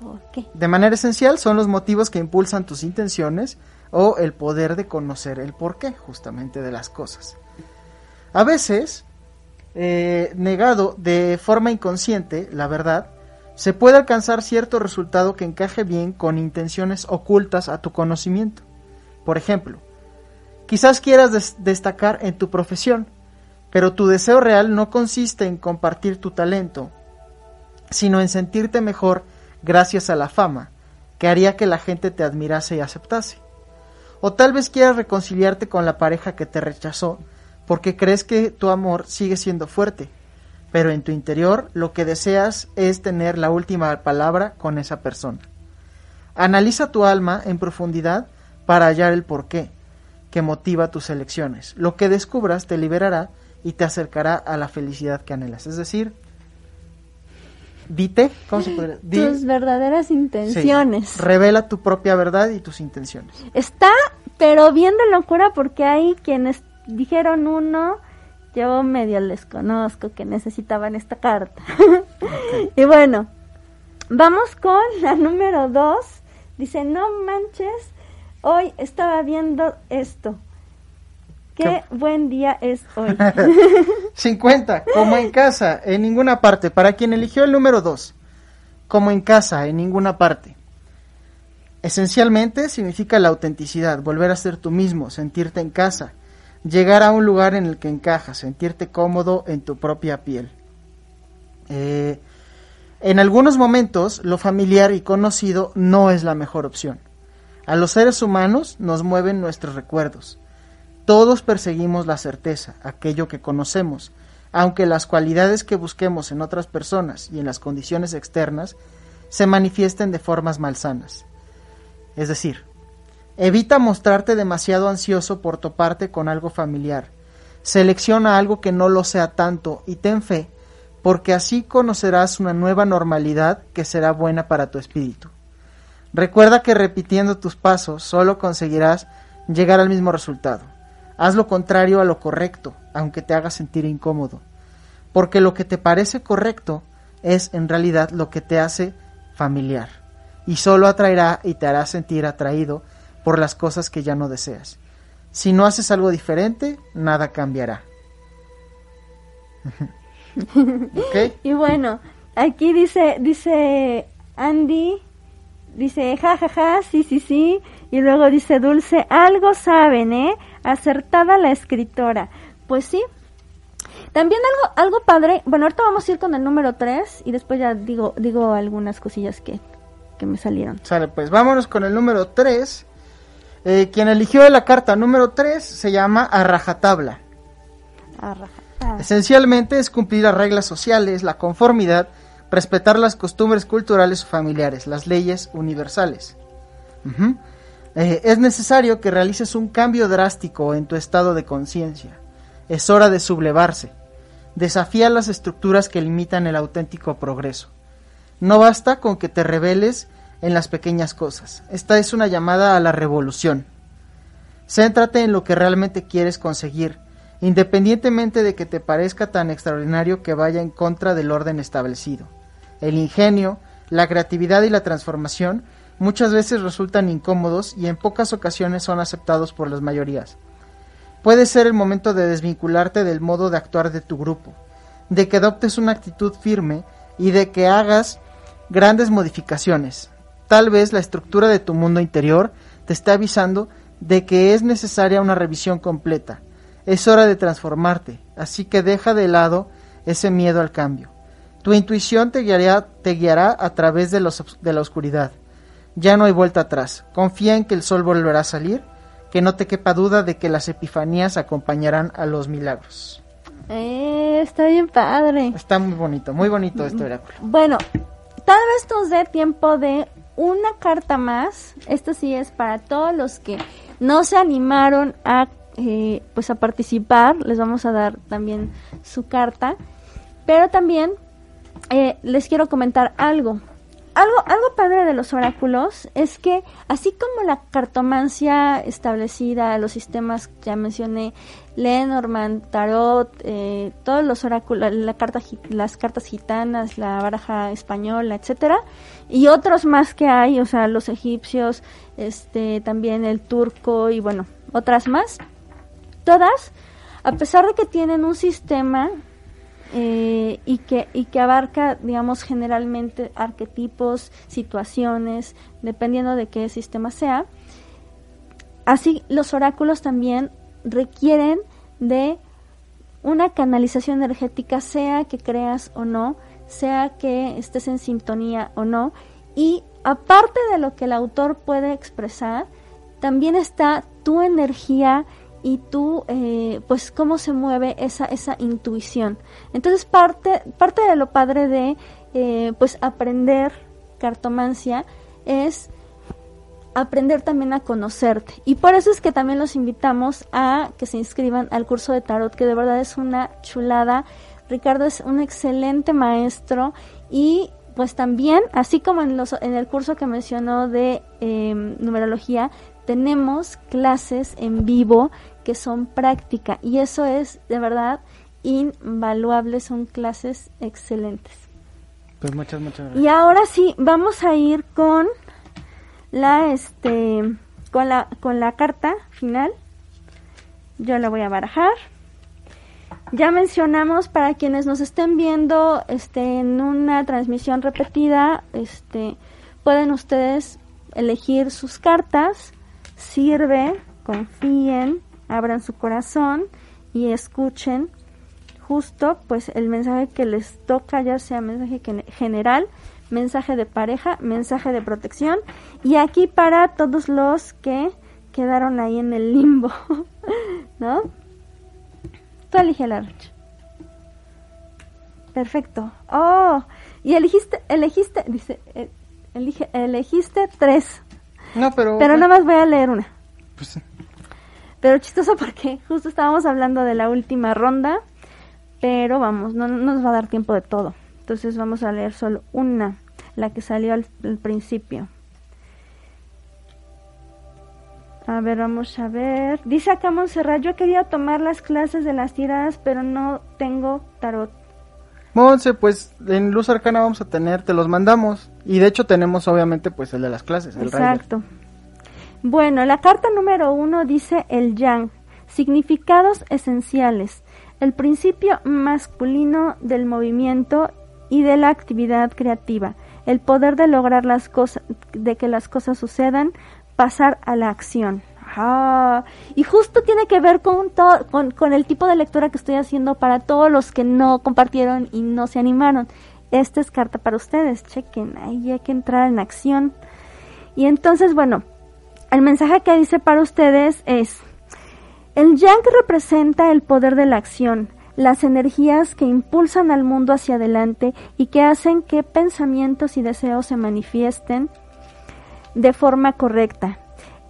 ¿Por qué? De manera esencial son los motivos que impulsan tus intenciones o el poder de conocer el porqué justamente de las cosas. A veces, eh, negado de forma inconsciente, la verdad, se puede alcanzar cierto resultado que encaje bien con intenciones ocultas a tu conocimiento. Por ejemplo, quizás quieras destacar en tu profesión, pero tu deseo real no consiste en compartir tu talento, sino en sentirte mejor gracias a la fama, que haría que la gente te admirase y aceptase. O tal vez quieras reconciliarte con la pareja que te rechazó porque crees que tu amor sigue siendo fuerte, pero en tu interior lo que deseas es tener la última palabra con esa persona. Analiza tu alma en profundidad para hallar el porqué que motiva tus elecciones. Lo que descubras te liberará y te acercará a la felicidad que anhelas. Es decir, dite, ¿cómo se podría? tus verdaderas intenciones. revela tu propia verdad y tus intenciones. Está, pero bien de locura porque hay quienes dijeron uno, yo medio les conozco que necesitaban esta carta. y bueno, vamos con la número dos. Dice, no manches, hoy estaba viendo esto. Qué buen día es hoy. 50. Como en casa, en ninguna parte. Para quien eligió el número 2. Como en casa, en ninguna parte. Esencialmente significa la autenticidad, volver a ser tú mismo, sentirte en casa, llegar a un lugar en el que encajas, sentirte cómodo en tu propia piel. Eh, en algunos momentos, lo familiar y conocido no es la mejor opción. A los seres humanos nos mueven nuestros recuerdos todos perseguimos la certeza, aquello que conocemos, aunque las cualidades que busquemos en otras personas y en las condiciones externas se manifiesten de formas malsanas. Es decir, evita mostrarte demasiado ansioso por toparte con algo familiar. Selecciona algo que no lo sea tanto y ten fe, porque así conocerás una nueva normalidad que será buena para tu espíritu. Recuerda que repitiendo tus pasos solo conseguirás llegar al mismo resultado. Haz lo contrario a lo correcto, aunque te haga sentir incómodo. Porque lo que te parece correcto es en realidad lo que te hace familiar. Y solo atraerá y te hará sentir atraído por las cosas que ya no deseas. Si no haces algo diferente, nada cambiará. Y bueno, aquí dice, dice Andy, dice ja ja ja, sí sí sí, y luego dice Dulce, algo saben, ¿eh? Acertada la escritora. Pues sí. También algo, algo padre, bueno, ahorita vamos a ir con el número 3 y después ya digo, digo algunas cosillas que, que me salieron. Sale, pues vámonos con el número 3. Eh, quien eligió la carta número 3 se llama a rajatabla. Esencialmente es cumplir las reglas sociales, la conformidad, respetar las costumbres culturales o familiares, las leyes universales. Eh, es necesario que realices un cambio drástico en tu estado de conciencia. Es hora de sublevarse. Desafía las estructuras que limitan el auténtico progreso. No basta con que te reveles en las pequeñas cosas. Esta es una llamada a la revolución. Céntrate en lo que realmente quieres conseguir, independientemente de que te parezca tan extraordinario que vaya en contra del orden establecido. El ingenio, la creatividad y la transformación muchas veces resultan incómodos y en pocas ocasiones son aceptados por las mayorías. Puede ser el momento de desvincularte del modo de actuar de tu grupo, de que adoptes una actitud firme y de que hagas grandes modificaciones. Tal vez la estructura de tu mundo interior te esté avisando de que es necesaria una revisión completa. Es hora de transformarte, así que deja de lado ese miedo al cambio. Tu intuición te guiará, te guiará a través de, los, de la oscuridad Ya no hay vuelta atrás. Confía en que el sol volverá a salir, que no te quepa duda de que las epifanías acompañarán a los milagros. Eh, está bien padre. Está muy bonito, muy bonito este oráculo. Bueno, tal vez nos dé tiempo de una carta más. Esto sí es para todos los que no se animaron a eh, pues a participar. Les vamos a dar también su carta. Pero también eh, les quiero comentar algo. Algo, algo padre de los oráculos es que así como la cartomancia establecida, los sistemas que ya mencioné, Lenormand, Tarot, eh, todos los oráculos, la carta, las cartas gitanas, la baraja española, etcétera, y otros más que hay, o sea, los egipcios, este, también el turco y bueno, otras más, todas, a pesar de que tienen un sistema eh, y, que, y que abarca, digamos, generalmente arquetipos, situaciones, dependiendo de qué sistema sea. Así, los oráculos también requieren de una canalización energética, sea que creas o no, sea que estés en sintonía o no. Y aparte de lo que el autor puede expresar, también está tu energía y tú, eh, pues, cómo se mueve esa, esa intuición. Entonces, parte, parte de lo padre de, eh, pues, aprender cartomancia es aprender también a conocerte. Y por eso es que también los invitamos a que se inscriban al curso de tarot, que de verdad es una chulada. Ricardo es un excelente maestro y pues también, así como en, los, en el curso que mencionó de eh, numerología, tenemos clases en vivo que son práctica y eso es de verdad invaluable, son clases excelentes. Pues muchas, muchas gracias. Y ahora sí, vamos a ir con la este con la con la carta final. Yo la voy a barajar. Ya mencionamos para quienes nos estén viendo este en una transmisión repetida, este pueden ustedes elegir sus cartas, sirve, confíen, abran su corazón y escuchen justo pues el mensaje que les toca, ya sea mensaje general, mensaje de pareja, mensaje de protección y aquí para todos los que quedaron ahí en el limbo, ¿no? Tú elige la rocha. Perfecto. Oh, y elegiste, elegiste, dice, eh, elige, elegiste tres. No, pero. Pero nada más voy a leer una. Pues, pero chistoso porque justo estábamos hablando de la última ronda, pero vamos, no, nos va a dar tiempo de todo. Entonces vamos a leer solo una, la que salió al, principio. A ver, vamos a ver. Dice acá Montserrat, yo quería tomar las clases de las tiradas, pero no tengo tarot. Monse, pues en Luz Arcana vamos a tener, te los mandamos. Y de hecho tenemos obviamente pues el de las clases. El Exacto. Bueno, la carta número uno dice el yang, significados esenciales, el principio masculino del movimiento y de la actividad creativa, el poder de lograr las cosas, de que las cosas sucedan, pasar a la acción. Ah, y justo tiene que ver con, con, con el tipo de lectura que estoy haciendo para todos los que no compartieron y no se animaron. Esta es carta para ustedes, chequen, ahí hay que entrar en acción. Y entonces, bueno, el mensaje que dice para ustedes es, el yang representa el poder de la acción, las energías que impulsan al mundo hacia adelante y que hacen que pensamientos y deseos se manifiesten de forma correcta.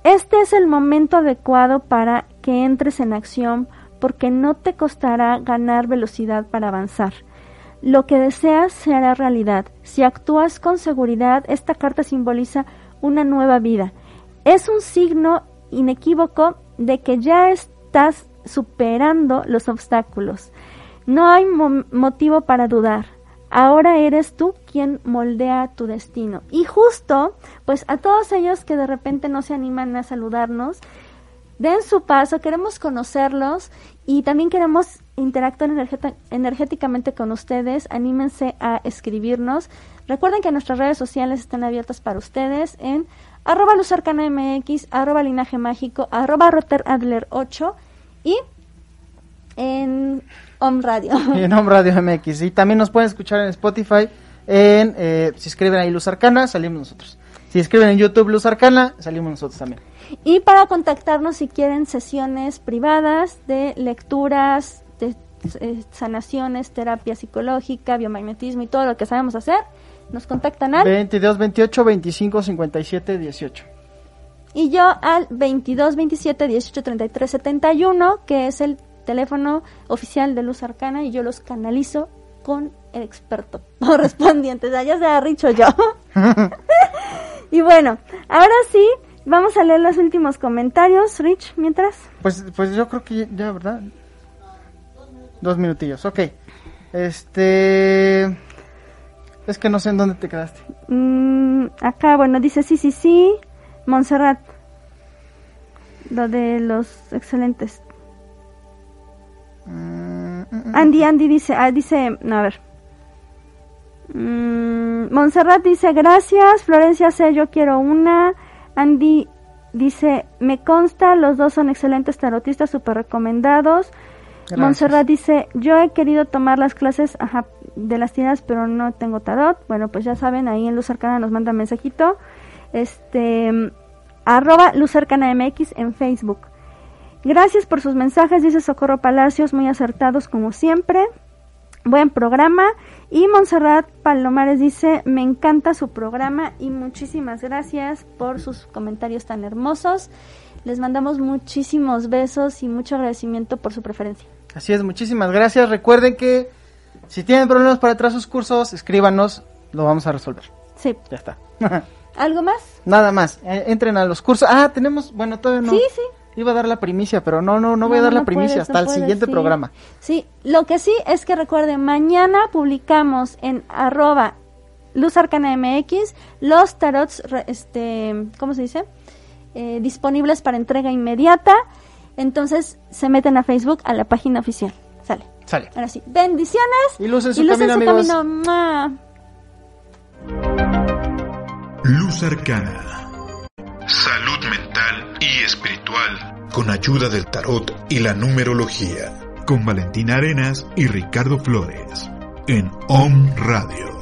Este es el momento adecuado para que entres en acción porque no te costará ganar velocidad para avanzar. Lo que deseas se hará realidad. Si actúas con seguridad, esta carta simboliza una nueva vida es un signo inequívoco de que ya estás superando los obstáculos. No hay motivo para dudar. Ahora eres tú quien moldea tu destino. Y justo, pues a todos ellos que de repente no se animan a saludarnos, den su paso, queremos conocerlos y también queremos interactuar energéticamente con ustedes. Anímense a escribirnos. Recuerden que nuestras redes sociales están abiertas para ustedes en arroba Luzarcana MX, arroba Linaje Mágico, arroba Rotter Adler 8 y en Home Radio. en Home Radio MX. Y también nos pueden escuchar en Spotify. En, eh, si escriben ahí Luz Arcana, salimos nosotros. Si escriben en YouTube Luz Arcana, salimos nosotros también. Y para contactarnos si quieren sesiones privadas de lecturas, de eh, sanaciones, terapia psicológica, biomagnetismo y todo lo que sabemos hacer, nos contactan al 22 28 25 57 18. Y yo al 22 27 18 33 71, que es el teléfono oficial de Luz Arcana, y yo los canalizo con el experto correspondiente. Ya sea Richo yo. y bueno, ahora sí, vamos a leer los últimos comentarios, Rich, mientras. Pues, pues yo creo que ya, ¿verdad? Dos minutillos, ok. Este... Es que no sé en dónde te quedaste. Mm, acá, bueno, dice sí, sí, sí. Montserrat. Lo de los excelentes. Mm, mm, Andy, Andy dice, ah, dice, no, a ver. Montserrat dice, gracias. Florencia C, yo quiero una. Andy dice, me consta, los dos son excelentes tarotistas, súper recomendados. Montserrat dice, yo he querido tomar las clases de las tiendas, pero no tengo tarot. Bueno, pues ya saben, ahí en Luz Arcana nos manda mensajito. Este, arroba Luz Arcana MX en Facebook. Gracias por sus mensajes, dice Socorro Palacios, muy acertados como siempre. Buen programa. Y Montserrat Palomares dice, me encanta su programa y muchísimas gracias por sus comentarios tan hermosos. Les mandamos muchísimos besos y mucho agradecimiento por su preferencia. Así es, muchísimas gracias. Recuerden que si tienen problemas para atrás sus cursos, escríbanos, lo vamos a resolver. Sí. Ya está. ¿Algo más? Nada más. Eh, entren a los cursos. Ah, tenemos, bueno, todavía no. Sí, sí. Iba a dar la primicia, pero no, no, no voy a dar la primicia hasta el siguiente programa. Sí, lo que sí es que recuerden, mañana publicamos en arroba Luz Arcana MX los tarots, este, ¿cómo se dice? Eh, disponibles para entrega inmediata. Entonces se meten a Facebook a la página oficial. Sale. Ahora sí. Bendiciones. Y luz en su camino, amigos. Luz Arcana. Salud mental y espiritual. Con ayuda del tarot y la numerología. Con Valentina Arenas y Ricardo Flores. En OM Radio.